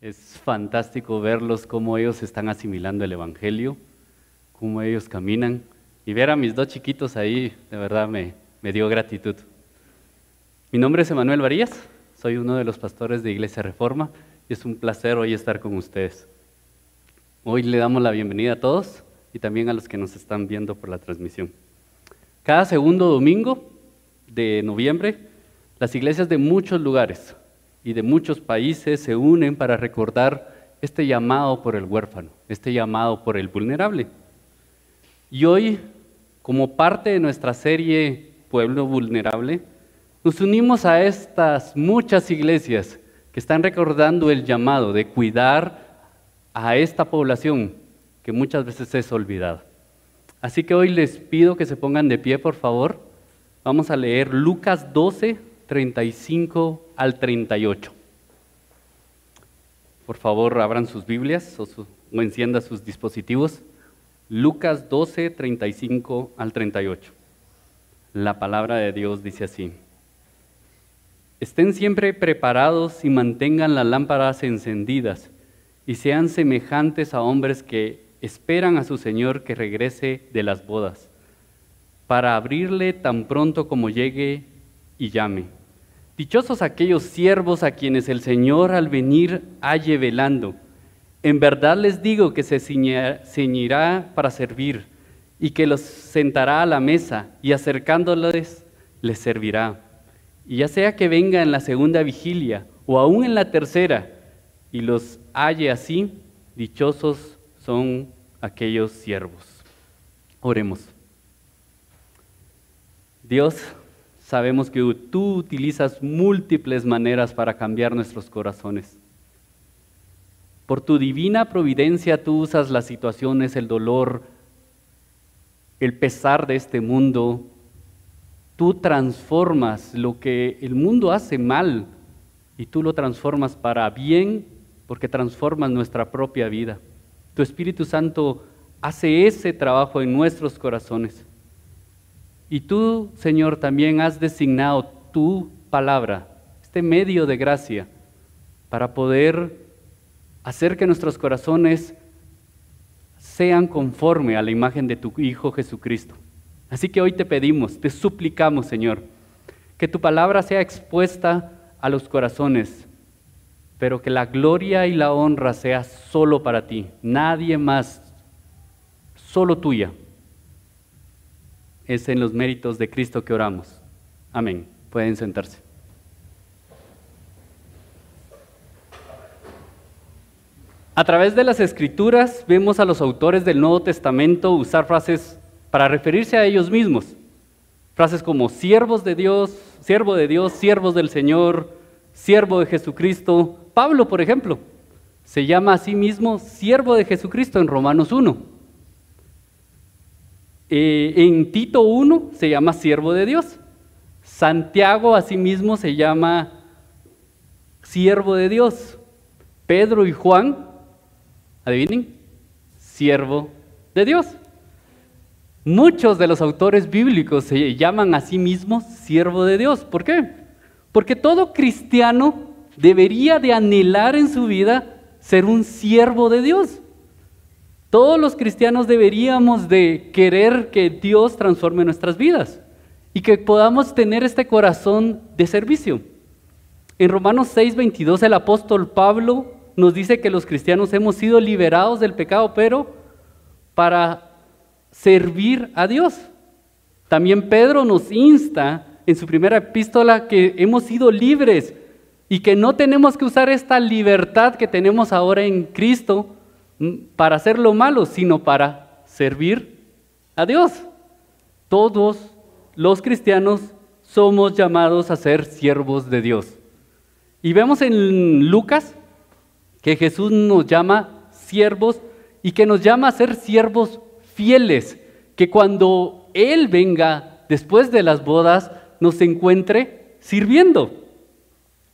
Es fantástico verlos cómo ellos están asimilando el Evangelio, cómo ellos caminan. Y ver a mis dos chiquitos ahí, de verdad me, me dio gratitud. Mi nombre es Emanuel Varías, soy uno de los pastores de Iglesia Reforma y es un placer hoy estar con ustedes. Hoy le damos la bienvenida a todos y también a los que nos están viendo por la transmisión. Cada segundo domingo de noviembre, las iglesias de muchos lugares y de muchos países se unen para recordar este llamado por el huérfano, este llamado por el vulnerable. Y hoy, como parte de nuestra serie Pueblo Vulnerable, nos unimos a estas muchas iglesias que están recordando el llamado de cuidar a esta población que muchas veces es olvidada. Así que hoy les pido que se pongan de pie, por favor. Vamos a leer Lucas 12, 35 al 38. Por favor, abran sus Biblias o, enciendan sus dispositivos. Lucas 12, 35 al 38. La palabra de Dios dice así. Estén siempre preparados y mantengan las lámparas encendidas y sean semejantes a hombres que esperan a su Señor que regrese de las bodas, para abrirle tan pronto como llegue y llame. Dichosos aquellos siervos a quienes el Señor al venir halle velando. En verdad les digo que se ceñirá para servir y que los sentará a la mesa y acercándoles les servirá. Y ya sea que venga en la segunda vigilia o aún en la tercera y los halle así, dichosos son aquellos siervos. Oremos. Dios, sabemos que tú utilizas múltiples maneras para cambiar nuestros corazones. Por tu divina providencia tú usas las situaciones, el dolor, el pesar de este mundo. Tú transformas lo que el mundo hace mal y tú lo transformas para bien porque transformas nuestra propia vida. Tu Espíritu Santo hace ese trabajo en nuestros corazones. Y tú, Señor, también has designado tu palabra, este medio de gracia, para poder hacer que nuestros corazones sean conforme a la imagen de tu Hijo Jesucristo. Así que hoy te pedimos, te suplicamos, Señor, que tu palabra sea expuesta a los corazones, pero que la gloria y la honra sea solo para ti, nadie más, solo tuya. Es en los méritos de Cristo que oramos. Amén. Pueden sentarse. A través de las escrituras vemos a los autores del Nuevo Testamento usar frases para referirse a ellos mismos. Frases como siervos de Dios, siervo de Dios, siervos del Señor, siervo de Jesucristo. Pablo, por ejemplo, se llama a sí mismo siervo de Jesucristo en Romanos 1. Eh, en Tito 1 se llama siervo de Dios. Santiago a sí mismo se llama siervo de Dios. Pedro y Juan adivinen, siervo de Dios. Muchos de los autores bíblicos se llaman a sí mismos siervo de Dios. ¿Por qué? Porque todo cristiano debería de anhelar en su vida ser un siervo de Dios. Todos los cristianos deberíamos de querer que Dios transforme nuestras vidas y que podamos tener este corazón de servicio. En Romanos 6:22 el apóstol Pablo nos dice que los cristianos hemos sido liberados del pecado, pero para servir a Dios. También Pedro nos insta en su primera epístola que hemos sido libres y que no tenemos que usar esta libertad que tenemos ahora en Cristo para hacer lo malo, sino para servir a Dios. Todos los cristianos somos llamados a ser siervos de Dios. Y vemos en Lucas que Jesús nos llama siervos y que nos llama a ser siervos fieles, que cuando Él venga después de las bodas nos encuentre sirviendo.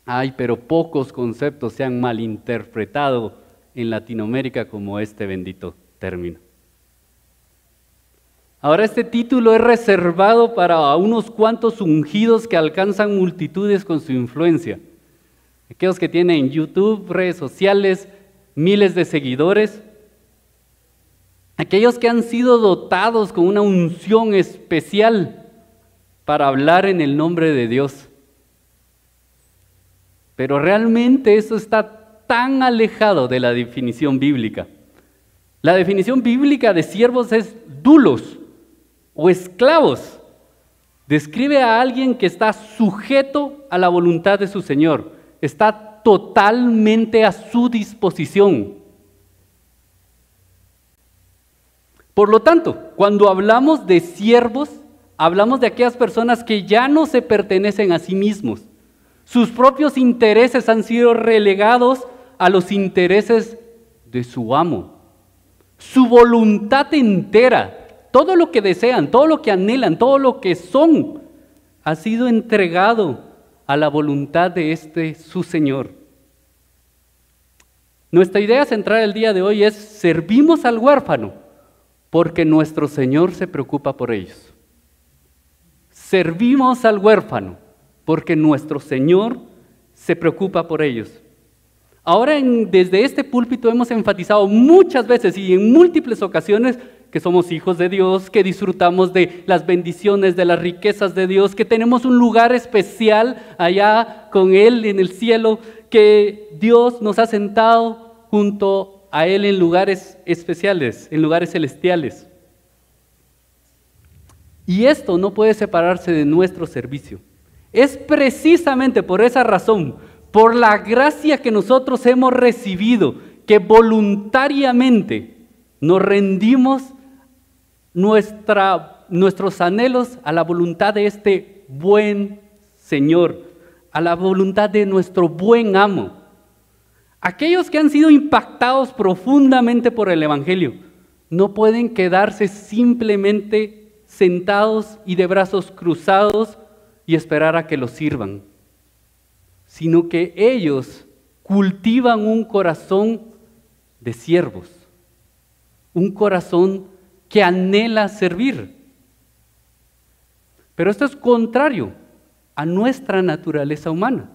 Ay, pero pocos conceptos se han malinterpretado en Latinoamérica como este bendito término. Ahora este título es reservado para unos cuantos ungidos que alcanzan multitudes con su influencia. aquellos que tienen YouTube, redes sociales, miles de seguidores, aquellos que han sido dotados con una unción especial para hablar en el nombre de Dios. Pero realmente eso está tan alejado de la definición bíblica. La definición bíblica de siervos es dulos o esclavos. Describe a alguien que está sujeto a la voluntad de su Señor, está totalmente a su disposición. Por lo tanto, cuando hablamos de siervos, hablamos de aquellas personas que ya no se pertenecen a sí mismos. Sus propios intereses han sido relegados a los intereses de su amo. Su voluntad entera todo lo que desean, todo lo que anhelan, todo lo que son, ha sido entregado a la voluntad de este su Señor. Nuestra idea central el día de hoy es servimos al huérfano porque nuestro Señor se preocupa por ellos. Servimos al huérfano porque nuestro Señor se preocupa por ellos. Ahora desde este púlpito hemos enfatizado muchas veces y en múltiples ocasiones que somos hijos de Dios, que disfrutamos de las bendiciones, de las riquezas de Dios, que tenemos un lugar especial allá con Él en el cielo, que Dios nos ha sentado junto a Él en lugares especiales, en lugares celestiales. Y esto no puede separarse de nuestro servicio. Es precisamente por esa razón, por la gracia que nosotros hemos recibido, que voluntariamente nos rendimos nuestros anhelos a la voluntad de este buen Señor, a la voluntad de nuestro buen amo. Aquellos que han sido impactados profundamente por el Evangelio no pueden quedarse simplemente sentados y de brazos cruzados y esperar a que los sirvan, sino que ellos cultivan un corazón de siervos, un corazón que anhela servir. Pero esto es contrario a nuestra naturaleza humana.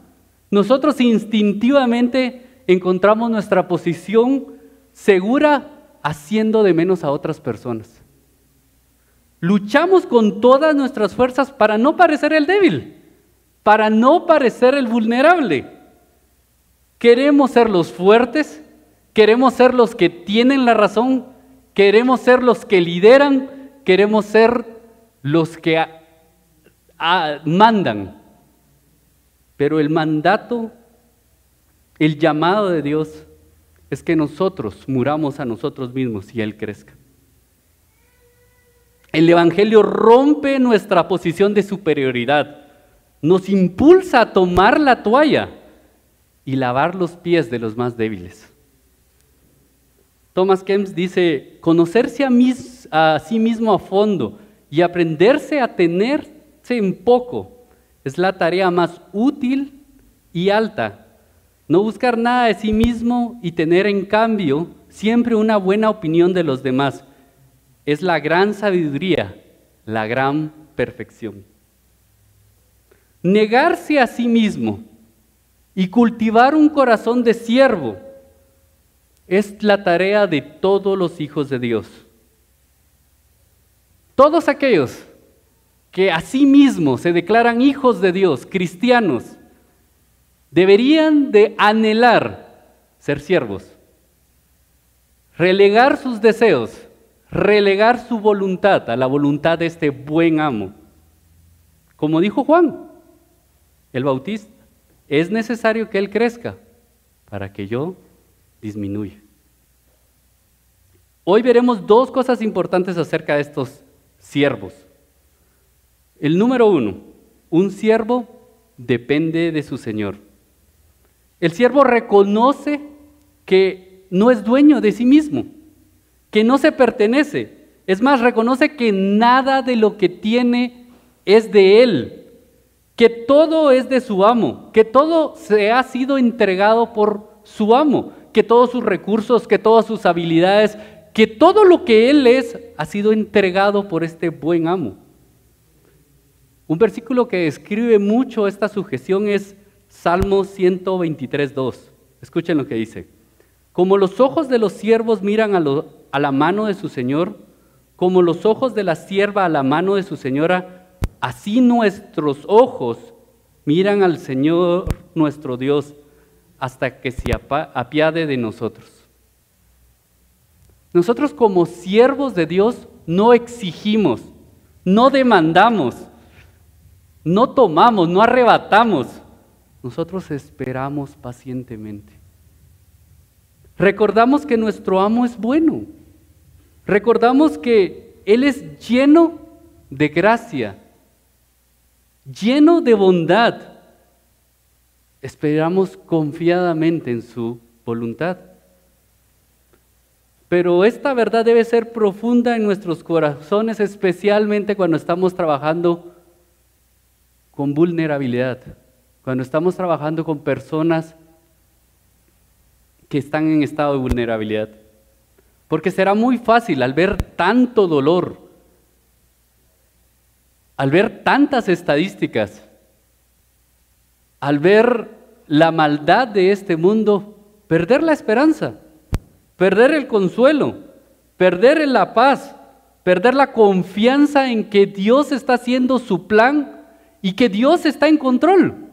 Nosotros instintivamente encontramos nuestra posición segura haciendo de menos a otras personas. Luchamos con todas nuestras fuerzas para no parecer el débil, para no parecer el vulnerable. Queremos ser los fuertes, queremos ser los que tienen la razón, Queremos ser los que lideran, queremos ser los que mandan. Pero el mandato, el llamado de Dios es que nosotros muramos a nosotros mismos y Él crezca. El Evangelio rompe nuestra posición de superioridad, nos impulsa a tomar la toalla y lavar los pies de los más débiles. Thomas Kempis dice, conocerse a, sí mismo a fondo y aprenderse a tenerse en poco es la tarea más útil y alta. No buscar nada de sí mismo y tener en cambio siempre una buena opinión de los demás es la gran sabiduría, la gran perfección. Negarse a sí mismo y cultivar un corazón de siervo es la tarea de todos los hijos de Dios. Todos aquellos que a sí mismos se declaran hijos de Dios, cristianos, deberían de anhelar ser siervos, relegar sus deseos, relegar su voluntad a la voluntad de este buen amo. Como dijo Juan, el Bautista, es necesario que Él crezca para que yo disminuye. Hoy veremos dos cosas importantes acerca de estos siervos. El número uno, un siervo depende de su Señor. El siervo reconoce que no es dueño de sí mismo, que no se pertenece. Es más, reconoce que nada de lo que tiene es de él, que todo es de su amo, que todo se ha sido entregado por su amo que todos sus recursos, que todas sus habilidades, que todo lo que Él es ha sido entregado por este buen amo. Un versículo que describe mucho esta sujeción es Salmo 123, 2. Escuchen lo que dice. Como los ojos de los siervos miran a, a la mano de su Señor, como los ojos de la sierva a la mano de su señora, así nuestros ojos miran al Señor nuestro Dios hasta que se apiade de nosotros. Nosotros como siervos de Dios no exigimos, no demandamos, no tomamos, no arrebatamos. Nosotros esperamos pacientemente. Recordamos que nuestro amo es bueno. Recordamos que Él es lleno de gracia, lleno de bondad. Esperamos confiadamente en su voluntad. Pero esta verdad debe ser profunda en nuestros corazones, especialmente cuando estamos trabajando con vulnerabilidad, cuando estamos trabajando con personas que están en estado de vulnerabilidad. Porque será muy fácil al ver tanto dolor, al ver tantas estadísticas, al ver la maldad de este mundo, perder la esperanza perder el consuelo, perder la paz, perder la confianza en que Dios está haciendo su plan y que Dios está en control.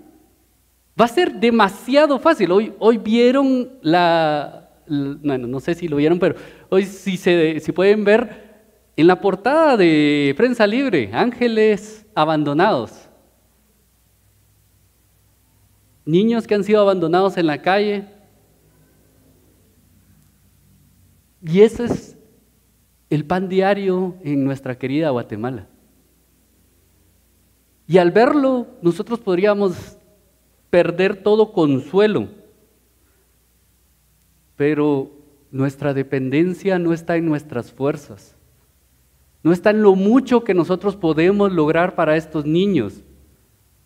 Va a ser demasiado fácil. Hoy, hoy vieron la, bueno, no sé si lo vieron, pero hoy si, se, si pueden ver en la portada de Prensa Libre, ángeles abandonados. Niños que han sido abandonados en la calle, Y ese es el pan diario en nuestra querida Guatemala. Y al verlo, nosotros podríamos perder todo consuelo. Pero nuestra dependencia no está en nuestras fuerzas. No está en lo mucho que nosotros podemos lograr para estos niños.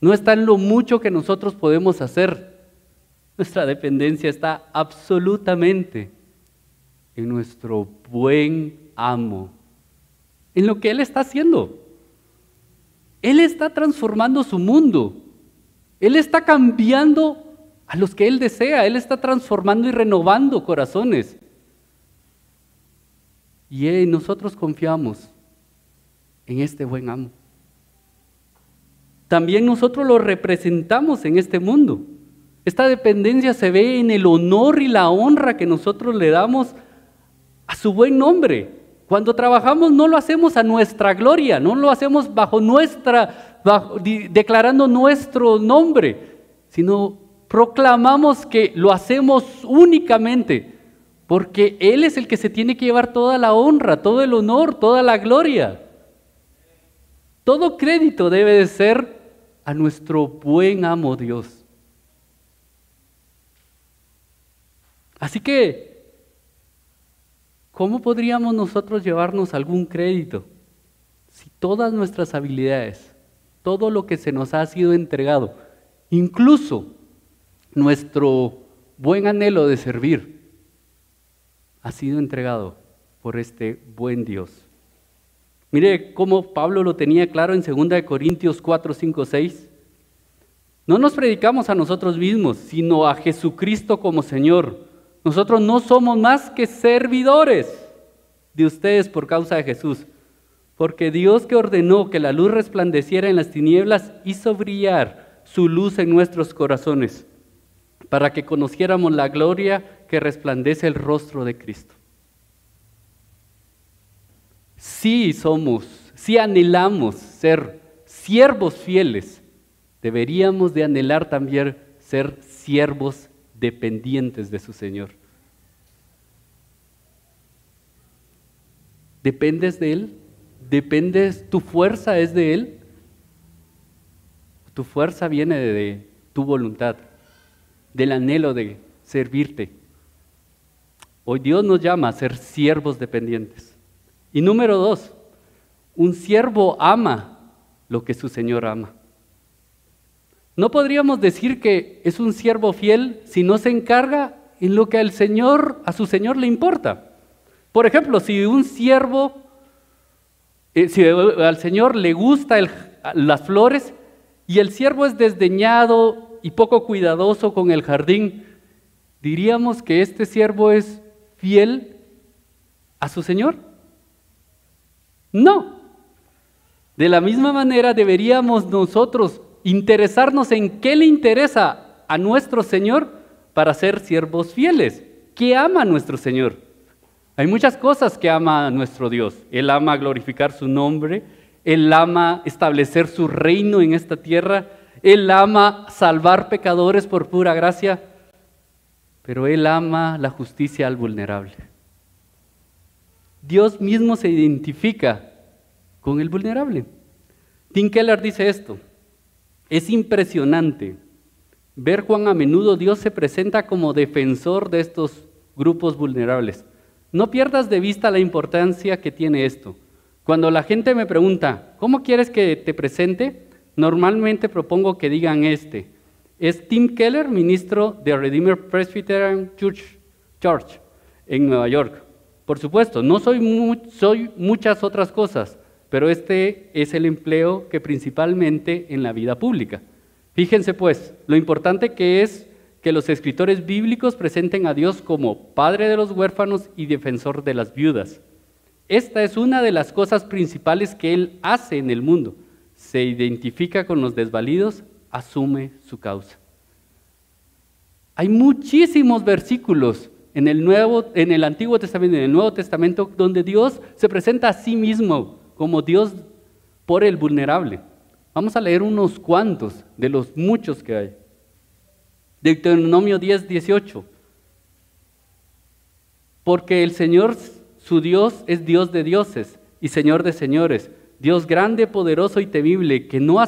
No está en lo mucho que nosotros podemos hacer. Nuestra dependencia está absolutamente en nuestro buen amo, en lo que Él está haciendo. Él está transformando su mundo. Él está cambiando a los que Él desea. Él está transformando y renovando corazones. Y nosotros confiamos en este buen amo. También nosotros lo representamos en este mundo. Esta dependencia se ve en el honor y la honra que nosotros le damos a su buen nombre. Cuando trabajamos no lo hacemos a nuestra gloria, no lo hacemos bajo nuestra, declarando nuestro nombre, sino proclamamos que lo hacemos únicamente porque Él es el que se tiene que llevar toda la honra, todo el honor, toda la gloria. Todo crédito debe de ser a nuestro buen amo Dios. Así que ¿Cómo podríamos nosotros llevarnos algún crédito si todas nuestras habilidades, todo lo que se nos ha sido entregado, incluso nuestro buen anhelo de servir, ha sido entregado por este buen Dios? Mire cómo Pablo lo tenía claro en 2 Corintios 4, 5, 6. No nos predicamos a nosotros mismos, sino a Jesucristo como Señor nosotros no somos más que servidores de ustedes por causa de Jesús. Porque Dios que ordenó que la luz resplandeciera en las tinieblas hizo brillar su luz en nuestros corazones para que conociéramos la gloria que resplandece el rostro de Cristo. Si somos, si anhelamos ser siervos fieles, deberíamos de anhelar también ser siervos dependientes de su Señor. ¿Dependes de Él? ¿Dependes, tu fuerza es de Él? Tu fuerza viene de, tu voluntad, del anhelo de servirte. Hoy Dios nos llama a ser siervos dependientes. Y número dos, un siervo ama lo que su Señor ama. No podríamos decir que es un siervo fiel si no se encarga en lo que al Señor, a su Señor le importa. Por ejemplo, si un siervo, eh, si al Señor le gustan las flores y el siervo es desdeñado y poco cuidadoso con el jardín, diríamos que este siervo es fiel a su Señor. No. De la misma manera deberíamos nosotros interesarnos en qué le interesa a nuestro Señor para ser siervos fieles. ¿Qué ama nuestro Señor? Hay muchas cosas que ama nuestro Dios. Él ama glorificar su nombre, Él ama establecer su reino en esta tierra, Él ama salvar pecadores por pura gracia, pero Él ama la justicia al vulnerable. Dios mismo se identifica con el vulnerable. Tim Keller dice esto, es impresionante ver cuán a menudo Dios se presenta como defensor de estos grupos vulnerables. No pierdas de vista la importancia que tiene esto. Cuando la gente me pregunta, ¿cómo quieres que te presente? Normalmente propongo que digan este. Es Tim Keller, ministro de Redeemer Presbyterian Church, Church en Nueva York. Por supuesto, no soy, soy muchas otras cosas, pero este es el empleo que principalmente en la vida pública. Fíjense pues, lo importante que es que los escritores bíblicos presenten a Dios como Padre de los huérfanos y defensor de las viudas. Esta es una de las cosas principales que Él hace en el mundo. Se identifica con los desvalidos, asume su causa. Hay muchísimos versículos en el, Nuevo, en el Antiguo Testamento y en el Nuevo Testamento donde Dios se presenta a sí mismo como Dios por el vulnerable. Vamos a leer unos cuantos de los muchos que hay. Deuteronomio 10, 18. Porque el Señor, su Dios, es Dios de dioses y Señor de señores, Dios grande, poderoso y temible, que no,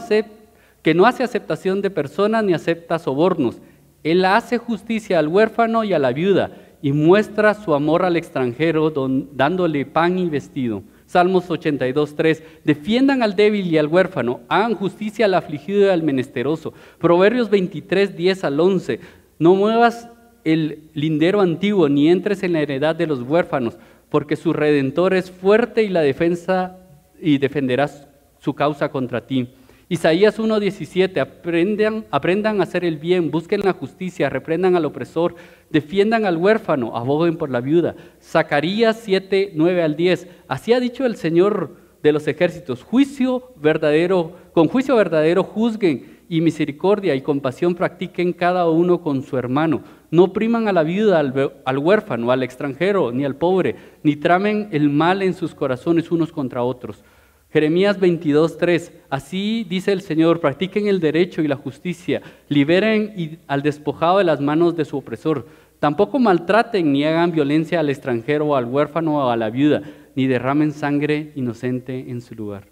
que no hace aceptación de personas ni acepta sobornos. Él hace justicia al huérfano y a la viuda y muestra su amor al extranjero dándole pan y vestido. Salmos 82, 3. Defiendan al débil y al huérfano, hagan justicia al afligido y al menesteroso. Proverbios 23, 10 al 11. No muevas el lindero antiguo, ni entres en la heredad de los huérfanos, porque su redentor es fuerte y la defensa y defenderás su causa contra ti. Isaías 1:17, aprendan, aprendan a hacer el bien, busquen la justicia, reprendan al opresor, defiendan al huérfano, aboguen por la viuda. Zacarías 7, 9 al 10, así ha dicho el Señor de los ejércitos, juicio verdadero, con juicio verdadero juzguen y misericordia y compasión practiquen cada uno con su hermano. No opriman a la viuda, al huérfano, al extranjero, ni al pobre, ni tramen el mal en sus corazones unos contra otros Jeremías 22.3, así dice el Señor, practiquen el derecho y la justicia, liberen al despojado de las manos de su opresor, tampoco maltraten ni hagan violencia al extranjero, al huérfano o a la viuda, ni derramen sangre inocente en su lugar.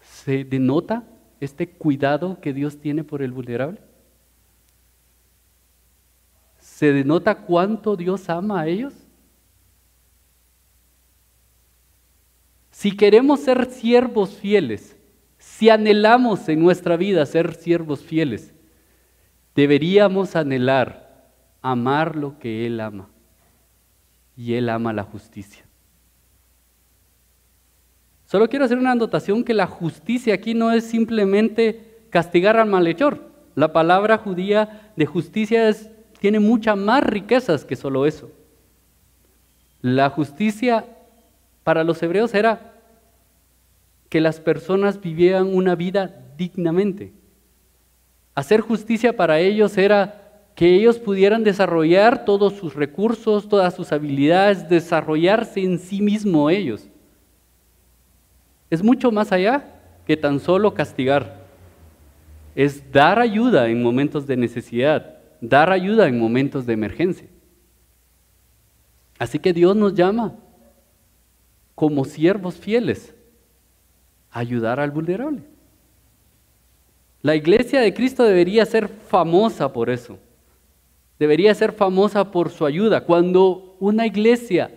¿Se denota este cuidado que Dios tiene por el vulnerable? ¿Se denota cuánto Dios ama a ellos? Si queremos ser siervos fieles, si anhelamos en nuestra vida ser siervos fieles, deberíamos anhelar amar lo que Él ama. Y Él ama la justicia. Solo quiero hacer una anotación que la justicia aquí no es simplemente castigar al malhechor. La palabra judía de justicia tiene muchas más riquezas que solo eso. La justicia para los hebreos era que las personas vivieran una vida dignamente. Hacer justicia para ellos era que ellos pudieran desarrollar todos sus recursos, todas sus habilidades, desarrollarse en sí mismo ellos. Es mucho más allá que tan solo castigar. Es dar ayuda en momentos de necesidad, dar ayuda en momentos de emergencia. Así que Dios nos llama como siervos fieles, ayudar al vulnerable. La iglesia de Cristo debería ser famosa por eso. Debería ser famosa por su ayuda. Cuando una iglesia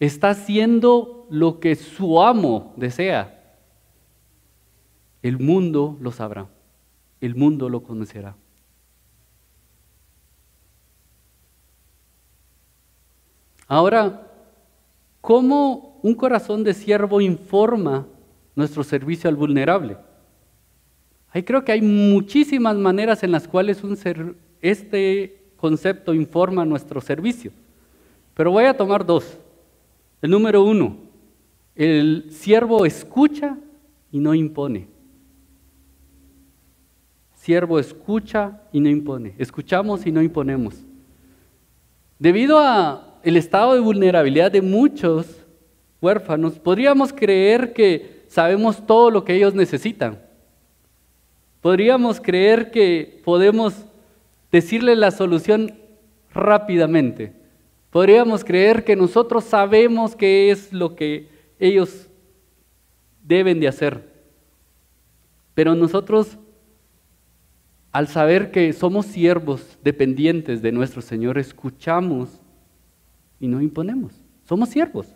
está haciendo lo que su amo desea, el mundo lo sabrá, el mundo lo conocerá. Ahora, ¿cómo un corazón de siervo informa nuestro servicio al vulnerable. Ahí creo que hay muchísimas maneras en las cuales este concepto informa nuestro servicio. Pero voy a tomar dos. El número uno, el siervo escucha y no impone. Siervo escucha y no impone. Escuchamos y no imponemos. Debido a el estado de vulnerabilidad de muchos huérfanos, podríamos creer que sabemos todo lo que ellos necesitan. Podríamos creer que podemos decirle la solución rápidamente. Podríamos creer que nosotros sabemos qué es lo que ellos deben de hacer. Pero nosotros, al saber que somos siervos dependientes de nuestro Señor, escuchamos y no imponemos. Somos siervos.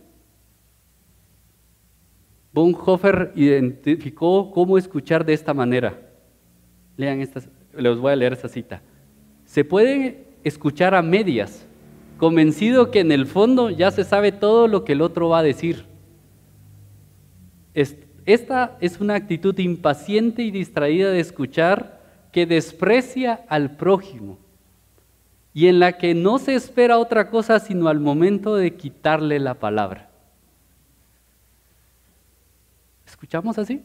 Bonhoeffer identificó cómo escuchar de esta manera. Lean estas, les voy a leer esa cita. Se puede escuchar a medias, convencido que en el fondo ya se sabe todo lo que el otro va a decir. Esta es una actitud impaciente y distraída de escuchar que desprecia al prójimo y en la que no se espera otra cosa sino al momento de quitarle la palabra. ¿Escuchamos así?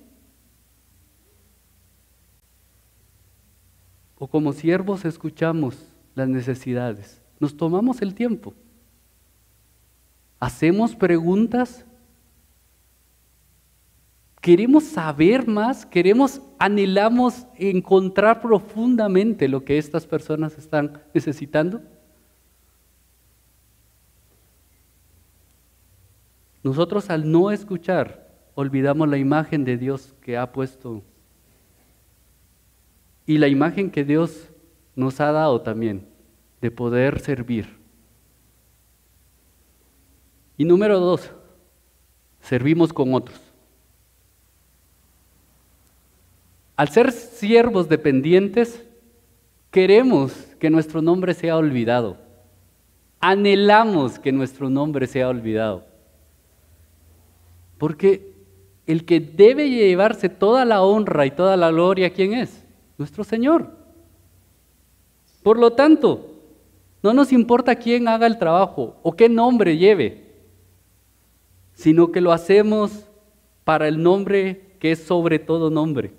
o como siervos escuchamos las necesidades, nos tomamos el tiempo, hacemos preguntas, queremos saber más, queremos, anhelamos encontrar profundamente lo que estas personas están necesitando. Nosotros al no escuchar, olvidamos la imagen de Dios que ha puesto y la imagen que Dios nos ha dado también de poder servir. Y número dos, servimos con otros. Al ser siervos dependientes, queremos que nuestro nombre sea olvidado. Anhelamos que nuestro nombre sea olvidado. Porque el que debe llevarse toda la honra y toda la gloria, ¿quién es? nuestro Señor. Por lo tanto, no nos importa quién haga el trabajo o qué nombre lleve, sino que lo hacemos para el nombre que es sobre todo nombre.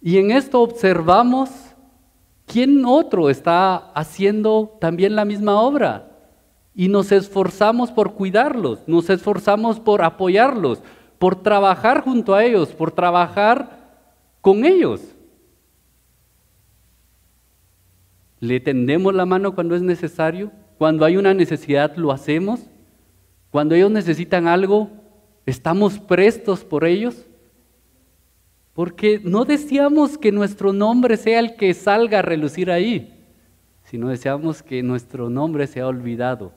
Y en esto observamos quién otro está haciendo también la misma obra. Y nos esforzamos por cuidarlos, nos esforzamos por apoyarlos, por trabajar junto a ellos, por trabajar con ellos. Le tendemos la mano cuando es necesario, cuando hay una necesidad lo hacemos, cuando ellos necesitan algo, estamos prestos por ellos. Porque no deseamos que nuestro nombre sea el que salga a relucir ahí, sino deseamos que nuestro nombre sea olvidado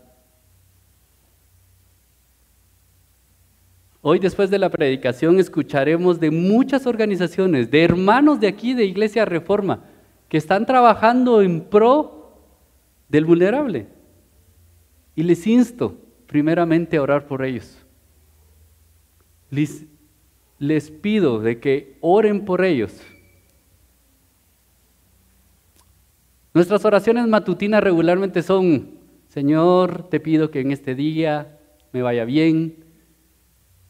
Hoy después de la predicación escucharemos de muchas organizaciones, de hermanos de aquí de Iglesia Reforma, que están trabajando en pro del vulnerable. Y les insto primeramente a orar por ellos. Les, les pido de que oren por ellos. Nuestras oraciones matutinas regularmente son, Señor, te pido que en este día me vaya bien,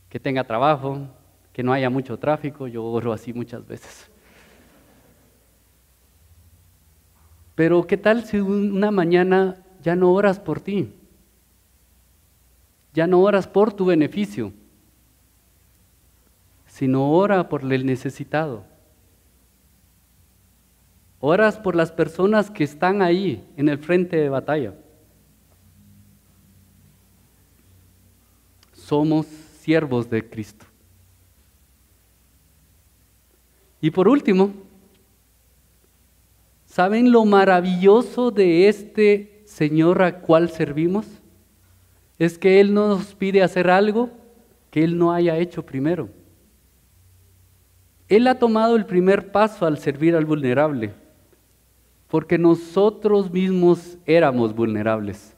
que tenga trabajo, que no haya mucho tráfico, yo oro así muchas veces. Pero ¿qué tal si una mañana ya no oras por ti? Ya no oras por tu beneficio, sino ora por el necesitado. Oras por las personas que están ahí en el frente de batalla. Somos siervos de Cristo. Y por último, ¿saben lo maravilloso de este Señor a cual servimos? Es que Él nos pide hacer algo que Él no haya hecho primero. Él ha tomado el primer paso al servir al vulnerable, porque nosotros mismos éramos vulnerables.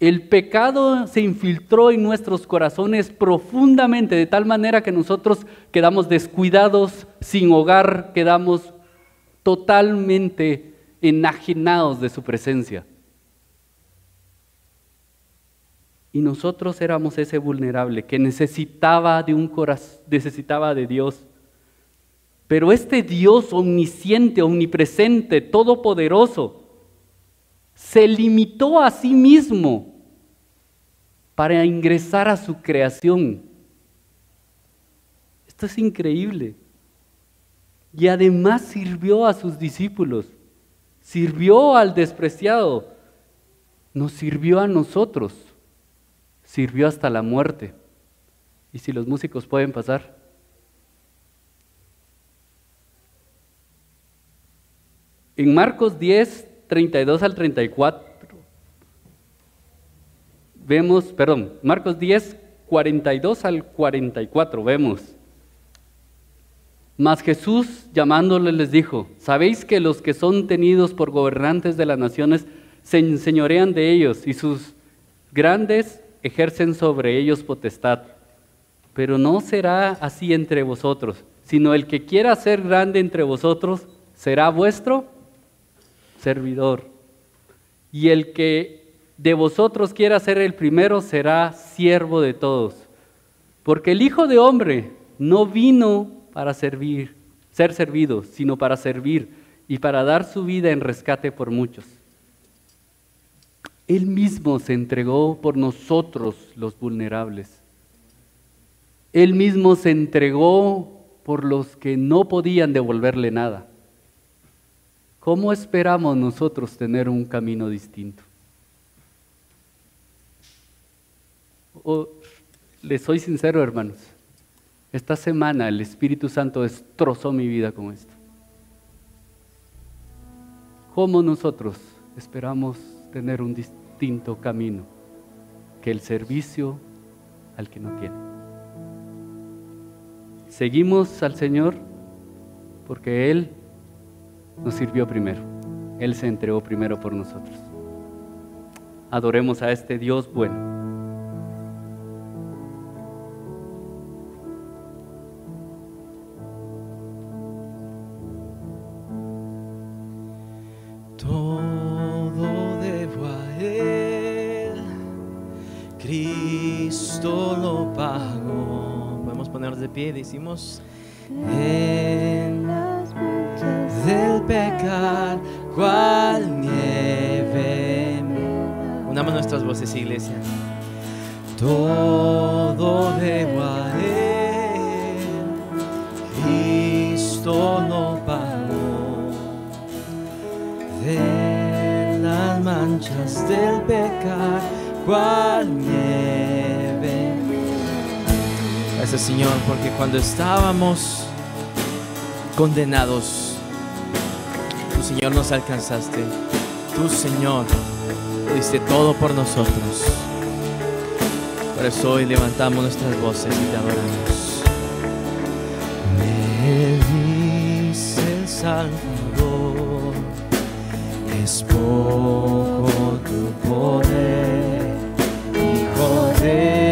El pecado se infiltró en nuestros corazones profundamente, de tal manera que nosotros quedamos descuidados, sin hogar, quedamos totalmente enajenados de su presencia. Y nosotros éramos ese vulnerable que necesitaba de un corazón, necesitaba de Dios. Pero este Dios omnisciente, omnipresente, todopoderoso, se limitó a sí mismo para ingresar a su creación. Esto es increíble. Y además sirvió a sus discípulos, sirvió al despreciado, nos sirvió a nosotros, sirvió hasta la muerte. Y si los músicos pueden pasar. En Marcos 10, 32 al 34, vemos, perdón, Marcos 10, 42 al 44, vemos. Mas Jesús llamándole les dijo, ¿sabéis que los que son tenidos por gobernantes de las naciones se enseñorean de ellos y sus grandes ejercen sobre ellos potestad? Pero no será así entre vosotros, sino el que quiera ser grande entre vosotros será vuestro servidor. Y el que de vosotros quiera ser el primero será siervo de todos. Porque el Hijo de Hombre no vino para servir, ser servido, sino para servir y para dar su vida en rescate por muchos. Él mismo se entregó por nosotros los vulnerables. Él mismo se entregó por los que no podían devolverle nada. ¿Cómo esperamos nosotros tener un camino distinto? O, les soy sincero, hermanos, esta semana el Espíritu Santo destrozó mi vida con esto. ¿Cómo nosotros esperamos tener un distinto camino que el servicio al que no tiene? Seguimos al Señor porque Él nos sirvió primero. Él se entregó primero por nosotros. Adoremos a este Dios bueno. De pie decimos, en del pecar, cual nieve. Unamos nuestras voces, iglesia. Todo debo a Él, Cristo no pagó de las manchas del pecar, cual nieve. Señor, porque cuando estábamos condenados, tu Señor nos alcanzaste. Tu Señor diste todo por nosotros. Por eso hoy levantamos nuestras voces y te adoramos. Me dice el Salvador, es poco tu poder, Hijo de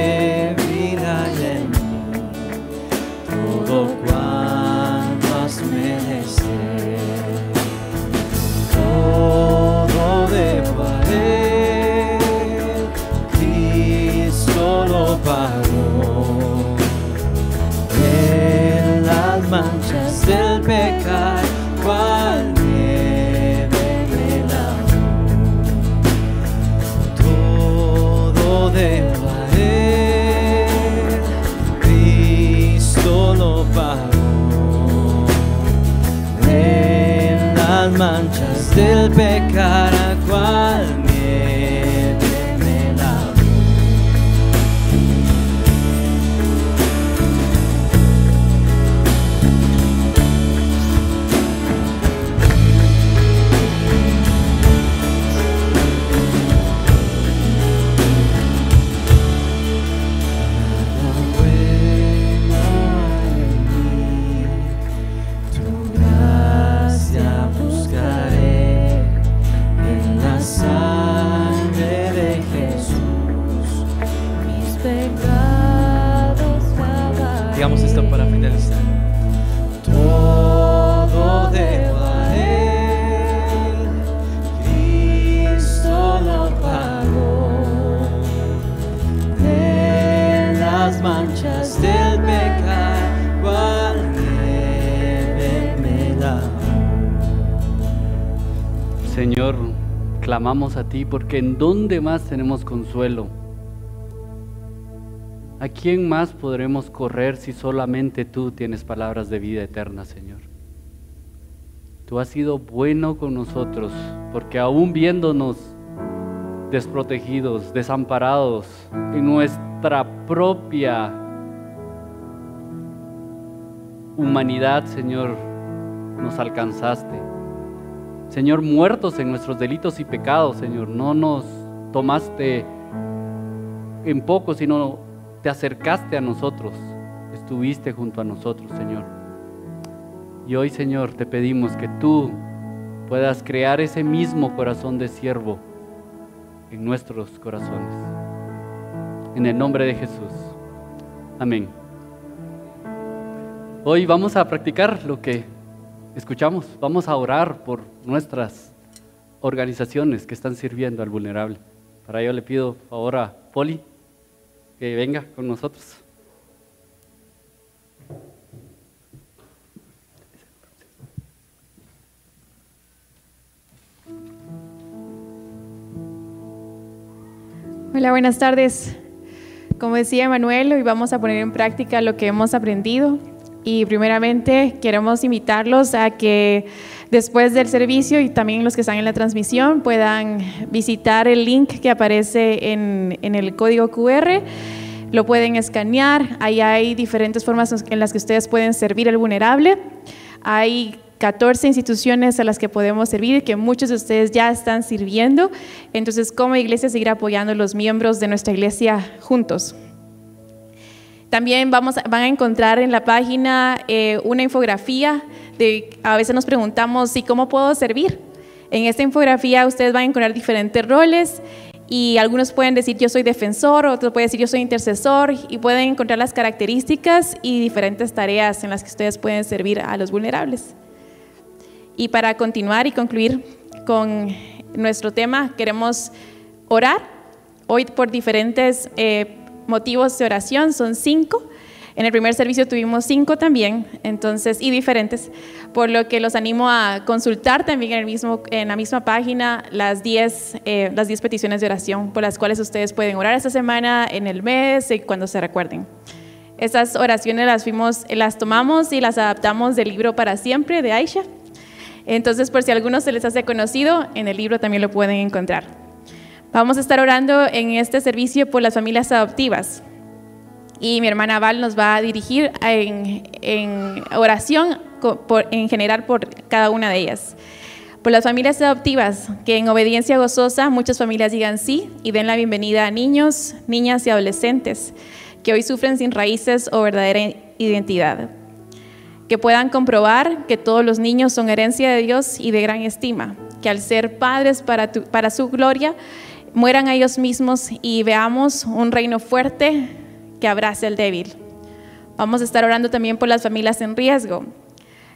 clamamos a ti porque en dónde más tenemos consuelo. ¿A quién más podremos correr si solamente tú tienes palabras de vida eterna, Señor? Tú has sido bueno con nosotros porque aún viéndonos desprotegidos, desamparados en nuestra propia humanidad, Señor, nos alcanzaste. Señor, muertos en nuestros delitos y pecados, Señor, no nos tomaste en poco, sino te acercaste a nosotros, estuviste junto a nosotros, Señor. Y hoy, Señor, te pedimos que tú puedas crear ese mismo corazón de siervo en nuestros corazones. En el nombre de Jesús. Amén. Hoy vamos a practicar lo que escuchamos. Vamos a orar por nuestras organizaciones que están sirviendo al vulnerable. Para ello le pido favor a Poli que venga con nosotros. Hola, buenas tardes. Como decía Manuel, hoy vamos a poner en práctica lo que hemos aprendido y primeramente queremos invitarlos a que después del servicio y también los que están en la transmisión puedan visitar el link que aparece en, el código QR. Lo pueden escanear, ahí hay diferentes formas en las que ustedes pueden servir al vulnerable. Hay 14 instituciones a las que podemos servir, que muchos de ustedes ya están sirviendo. Entonces, como iglesia, seguir apoyando a los miembros de nuestra iglesia juntos. También vamos, van a encontrar en la página eh, una infografía de, a veces nos preguntamos, ¿y cómo puedo servir? En esta infografía ustedes van a encontrar diferentes roles y algunos pueden decir yo soy defensor, otros pueden decir yo soy intercesor y pueden encontrar las características y diferentes tareas en las que ustedes pueden servir a los vulnerables. Y para continuar y concluir con nuestro tema, queremos orar hoy por diferentes eh, motivos de oración, son cinco. En el primer servicio tuvimos cinco también, entonces, y diferentes, por lo que los animo a consultar también en, el mismo, en la misma página las diez, eh, las diez peticiones de oración por las cuales ustedes pueden orar esta semana, en el mes y cuando se recuerden. Esas oraciones las, fuimos, las tomamos y las adaptamos del libro Para Siempre de Aisha. Entonces, por si a algunos se les hace conocido, en el libro también lo pueden encontrar. Vamos a estar orando en este servicio por las familias adoptivas. Y mi hermana Val nos va a dirigir en, oración en general por cada una de ellas. Por las familias adoptivas, que en obediencia gozosa muchas familias digan sí y den la bienvenida a niños, niñas y adolescentes que hoy sufren sin raíces o verdadera identidad que puedan comprobar que todos los niños son herencia de Dios y de gran estima, que al ser padres para, para su gloria, mueran ellos mismos y veamos un reino fuerte que abrace al débil. Vamos a estar orando también por las familias en riesgo,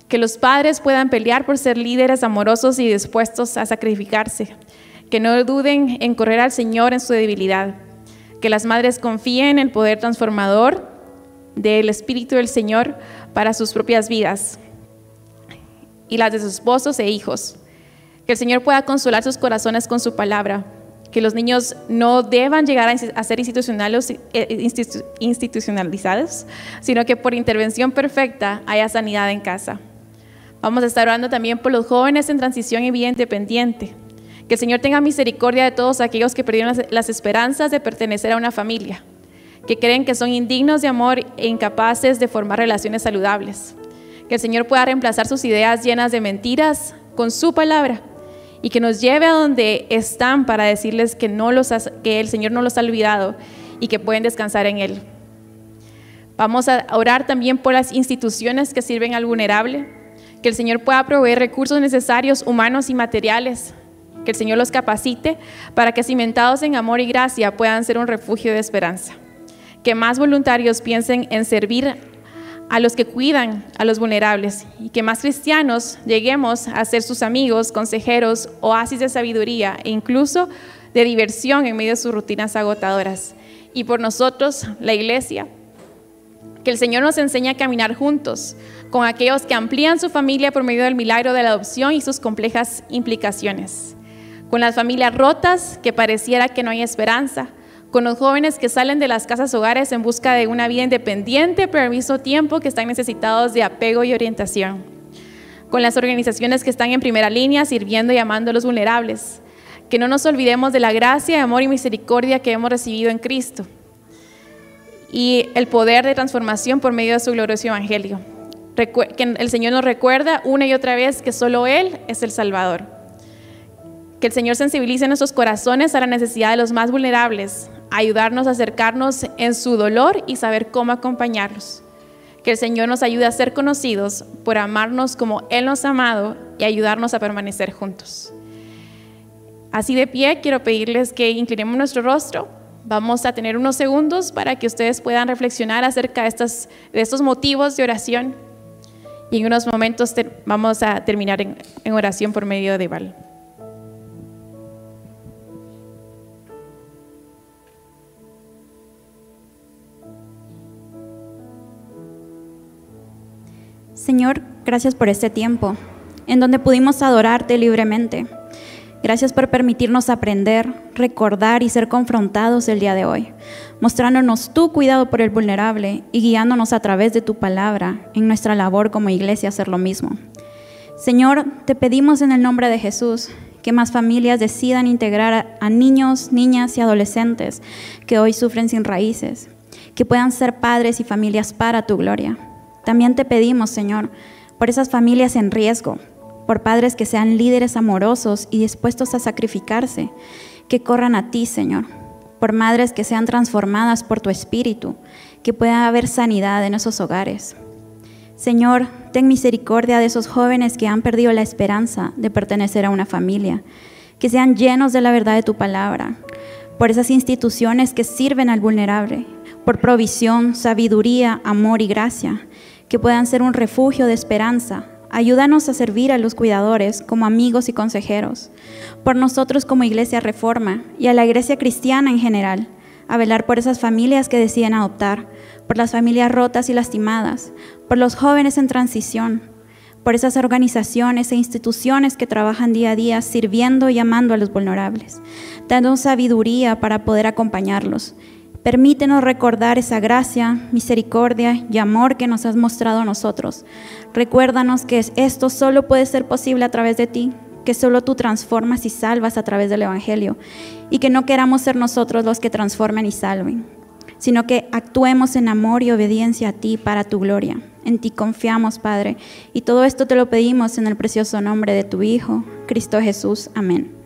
que los padres puedan pelear por ser líderes amorosos y dispuestos a sacrificarse, que no duden en correr al Señor en su debilidad, que las madres confíen en el poder transformador del Espíritu del Señor para sus propias vidas y las de sus esposos e hijos. Que el Señor pueda consolar sus corazones con su palabra. Que los niños no deban llegar a ser eh, institucionalizados, sino que por intervención perfecta haya sanidad en casa. Vamos a estar orando también por los jóvenes en transición y vida independiente. Que el Señor tenga misericordia de todos aquellos que perdieron las esperanzas de pertenecer a una familia que creen que son indignos de amor e incapaces de formar relaciones saludables. Que el Señor pueda reemplazar sus ideas llenas de mentiras con su palabra y que nos lleve a donde están para decirles que, no los que el Señor no los ha olvidado y que pueden descansar en Él. Vamos a orar también por las instituciones que sirven al vulnerable, que el Señor pueda proveer recursos necesarios, humanos y materiales, que el Señor los capacite para que cimentados en amor y gracia puedan ser un refugio de esperanza que más voluntarios piensen en servir a los que cuidan a los vulnerables y que más cristianos lleguemos a ser sus amigos, consejeros, oasis de sabiduría e incluso de diversión en medio de sus rutinas agotadoras. Y por nosotros, la iglesia, Que el Señor nos enseñe a caminar juntos con aquellos que amplían su familia por medio del milagro de la adopción y sus complejas implicaciones. Con las familias rotas que pareciera que no hay esperanza. Con los jóvenes que salen de las casas hogares en busca de una vida independiente, pero al mismo tiempo que están necesitados de apego y orientación. Con las organizaciones que están en primera línea sirviendo y amando a los vulnerables que no nos olvidemos de la gracia, amor y misericordia que hemos recibido en Cristo y el poder de transformación por medio de su glorioso evangelio. Que el Señor nos recuerda una y otra vez que solo Él es el Salvador. Que el Señor sensibilice nuestros corazones a la necesidad de los más vulnerables, ayudarnos a acercarnos en su dolor y saber cómo acompañarlos. Que el Señor nos ayude a ser conocidos por amarnos como Él nos ha amado y ayudarnos a permanecer juntos. Así de pie, quiero pedirles que inclinemos nuestro rostro. Vamos a tener unos segundos para que ustedes puedan reflexionar acerca de, estos motivos de oración. Y en unos momentos vamos a terminar en, oración por medio de Val. Señor, gracias por este tiempo en donde pudimos adorarte libremente. Gracias por permitirnos aprender, recordar y ser confrontados el día de hoy, mostrándonos tu cuidado por el vulnerable y guiándonos a través de tu palabra en nuestra labor como iglesia hacer lo mismo. Señor, te pedimos en el nombre de Jesús que más familias decidan integrar a, niños, niñas y adolescentes que hoy sufren sin raíces, que puedan ser padres y familias para tu gloria. También te pedimos, Señor, por esas familias en riesgo, por padres que sean líderes amorosos y dispuestos a sacrificarse, que corran a ti, Señor, por madres que sean transformadas por tu espíritu, que pueda haber sanidad en esos hogares. Señor, ten misericordia de esos jóvenes que han perdido la esperanza de pertenecer a una familia, que sean llenos de la verdad de tu palabra, por esas instituciones que sirven al vulnerable, por provisión, sabiduría, amor y gracia, que puedan ser un refugio de esperanza. Ayúdanos a servir a los cuidadores como amigos y consejeros, por nosotros como Iglesia Reforma y a la Iglesia cristiana en general, a velar por esas familias que deciden adoptar, por las familias rotas y lastimadas, por los jóvenes en transición, por esas organizaciones e instituciones que trabajan día a día sirviendo y amando a los vulnerables, dando sabiduría para poder acompañarlos Permítenos recordar esa gracia, misericordia y amor que nos has mostrado a nosotros. Recuérdanos que esto solo puede ser posible a través de ti, que solo tú transformas y salvas a través del Evangelio y que no queramos ser nosotros los que transformen y salven, sino que actuemos en amor y obediencia a ti para tu gloria. En ti confiamos, Padre, y todo esto te lo pedimos en el precioso nombre de tu Hijo, Cristo Jesús. Amén.